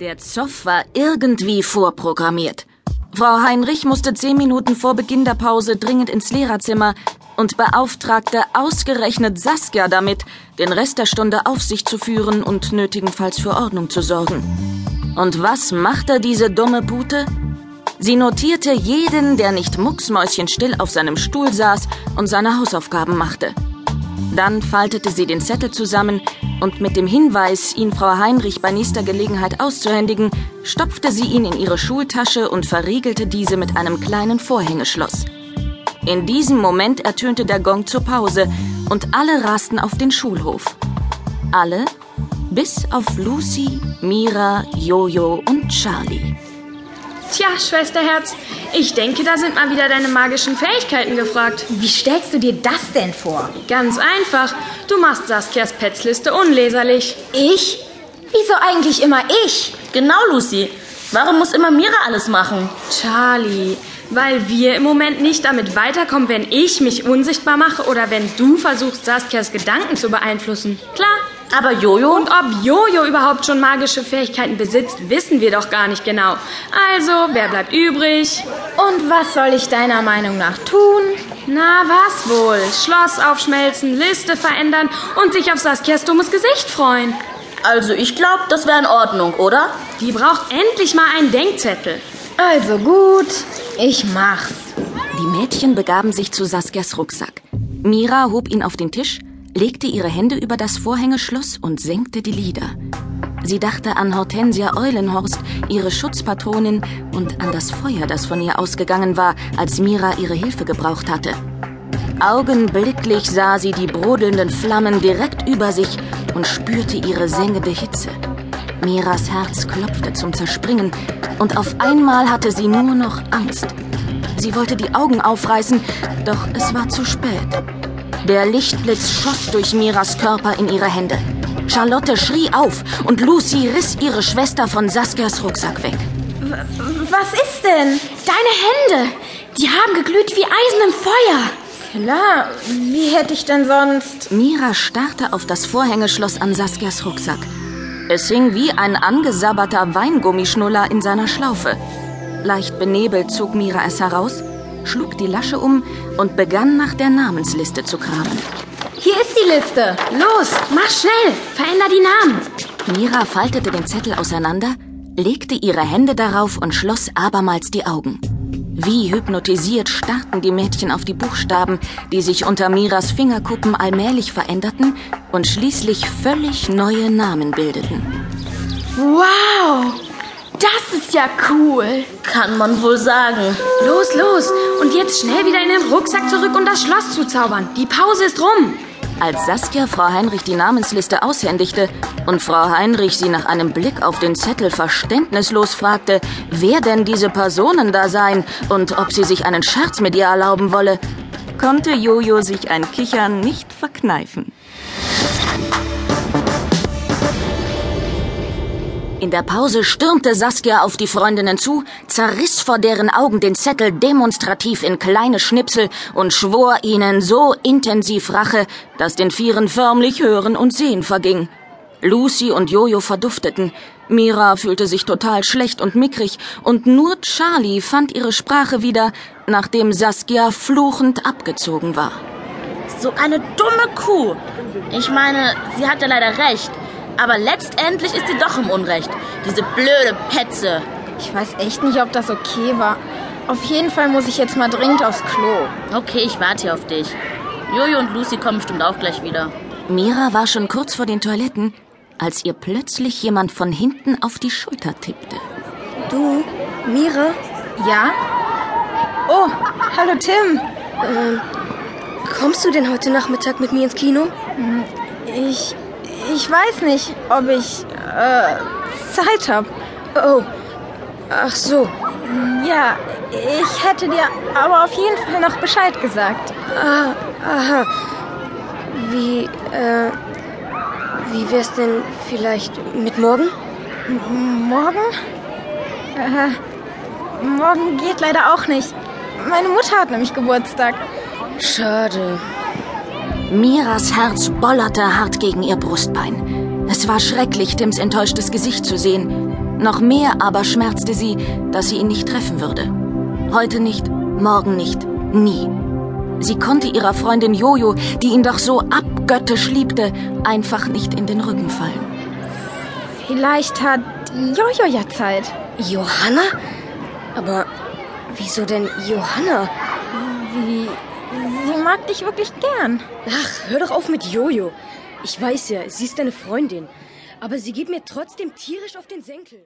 Der Zoff war irgendwie vorprogrammiert. Frau Heinrich musste zehn Minuten vor Beginn der Pause dringend ins Lehrerzimmer und beauftragte ausgerechnet Saskia damit, den Rest der Stunde auf sich zu führen und nötigenfalls für Ordnung zu sorgen. Und was machte diese dumme Pute? Sie notierte jeden, der nicht mucksmäuschenstill auf seinem Stuhl saß und seine Hausaufgaben machte. Dann faltete sie den Zettel zusammen und mit dem Hinweis, ihn Frau Heinrich bei nächster Gelegenheit auszuhändigen, stopfte sie ihn in ihre Schultasche und verriegelte diese mit einem kleinen Vorhängeschloss. In diesem Moment ertönte der Gong zur Pause und alle rasten auf den Schulhof. Alle, bis auf Lucy, Mira, Jojo und Charlie. Tja, Schwesterherz, ich denke, da sind mal wieder deine magischen Fähigkeiten gefragt. Wie stellst du dir das denn vor? Ganz einfach. Du machst Saskias Petsliste unleserlich. Ich? Wieso eigentlich immer ich? Genau, Lucy. Warum muss immer Mira alles machen? Charlie, weil wir im Moment nicht damit weiterkommen, wenn ich mich unsichtbar mache oder wenn du versuchst, Saskias Gedanken zu beeinflussen. Klar. Aber Jojo? Und ob Jojo überhaupt schon magische Fähigkeiten besitzt, wissen wir doch gar nicht genau. Also, wer bleibt übrig? Und was soll ich deiner Meinung nach tun? Na, was wohl? Schloss aufschmelzen, Liste verändern und sich auf Saskias dummes Gesicht freuen. Also, ich glaube, das wäre in Ordnung, oder? Die braucht endlich mal einen Denkzettel. Also gut, ich mach's. Die Mädchen begaben sich zu Saskias Rucksack. Mira hob ihn auf den Tisch, legte ihre Hände über das Vorhängeschloss und senkte die Lider. Sie dachte an Hortensia Eulenhorst, ihre Schutzpatronin, und an das Feuer, das von ihr ausgegangen war, als Mira ihre Hilfe gebraucht hatte. Augenblicklich sah sie die brodelnden Flammen direkt über sich und spürte ihre sengende Hitze. Miras Herz klopfte zum Zerspringen und auf einmal hatte sie nur noch Angst. Sie wollte die Augen aufreißen, doch es war zu spät. Der Lichtblitz schoss durch Miras Körper in ihre Hände. Charlotte schrie auf und Lucy riss ihre Schwester von Saskias Rucksack weg. Was ist denn? Deine Hände! Die haben geglüht wie Eisen im Feuer. Klar, wie hätte ich denn sonst... Mira starrte auf das Vorhängeschloss an Saskias Rucksack. Es hing wie ein angesabberter Weingummischnuller in seiner Schlaufe. Leicht benebelt zog Mira es heraus, schlug die Lasche um und begann nach der Namensliste zu kramen. Hier ist die Liste. Los, mach schnell, veränder die Namen. Mira faltete den Zettel auseinander, legte ihre Hände darauf und schloss abermals die Augen. Wie hypnotisiert starrten die Mädchen auf die Buchstaben, die sich unter Miras Fingerkuppen allmählich veränderten und schließlich völlig neue Namen bildeten. Wow! Das ist ja cool. Kann man wohl sagen. Los, los. Und jetzt schnell wieder in den Rucksack zurück und das Schloss zu zaubern. Die Pause ist rum. Als Saskia Frau Heinrich die Namensliste aushändigte und Frau Heinrich sie nach einem Blick auf den Zettel verständnislos fragte, wer denn diese Personen da seien und ob sie sich einen Scherz mit ihr erlauben wolle, konnte Jojo sich ein Kichern nicht verkneifen. In der Pause stürmte Saskia auf die Freundinnen zu, zerriss vor deren Augen den Zettel demonstrativ in kleine Schnipsel und schwor ihnen so intensiv Rache, dass den Vieren förmlich Hören und Sehen verging. Lucy und Jojo verdufteten. Mira fühlte sich total schlecht und mickrig und nur Charlie fand ihre Sprache wieder, nachdem Saskia fluchend abgezogen war. So eine dumme Kuh. Ich meine, sie hatte leider recht. Aber letztendlich ist sie doch im Unrecht. Diese blöde Petze. Ich weiß echt nicht, ob das okay war. Auf jeden Fall muss ich jetzt mal dringend aufs Klo. Okay, ich warte hier auf dich. Jojo und Lucy kommen bestimmt auch gleich wieder. Mira war schon kurz vor den Toiletten, als ihr plötzlich jemand von hinten auf die Schulter tippte. Du, Mira? Ja? Oh, hallo Tim. Ähm, kommst du denn heute Nachmittag mit mir ins Kino? Ich. Ich weiß nicht, ob ich. Äh, Zeit habe. Oh. Ach so. Ja, ich hätte dir aber auf jeden Fall noch Bescheid gesagt. Ah, aha. Wie, äh. Wie wär's denn vielleicht mit morgen? Morgen? Äh, morgen geht leider auch nicht. Meine Mutter hat nämlich Geburtstag. Schade. Miras Herz bollerte hart gegen ihr Brustbein. Es war schrecklich, Tims enttäuschtes Gesicht zu sehen. Noch mehr aber schmerzte sie, dass sie ihn nicht treffen würde. Heute nicht, morgen nicht, nie. Sie konnte ihrer Freundin Jojo, die ihn doch so abgöttisch liebte, einfach nicht in den Rücken fallen. Vielleicht hat Jojo ja Zeit. Johanna? Aber wieso denn Johanna? Sie, sie mag dich wirklich gern. Ach, hör doch auf mit Jojo. Ich weiß ja, sie ist deine Freundin. Aber sie geht mir trotzdem tierisch auf den Senkel.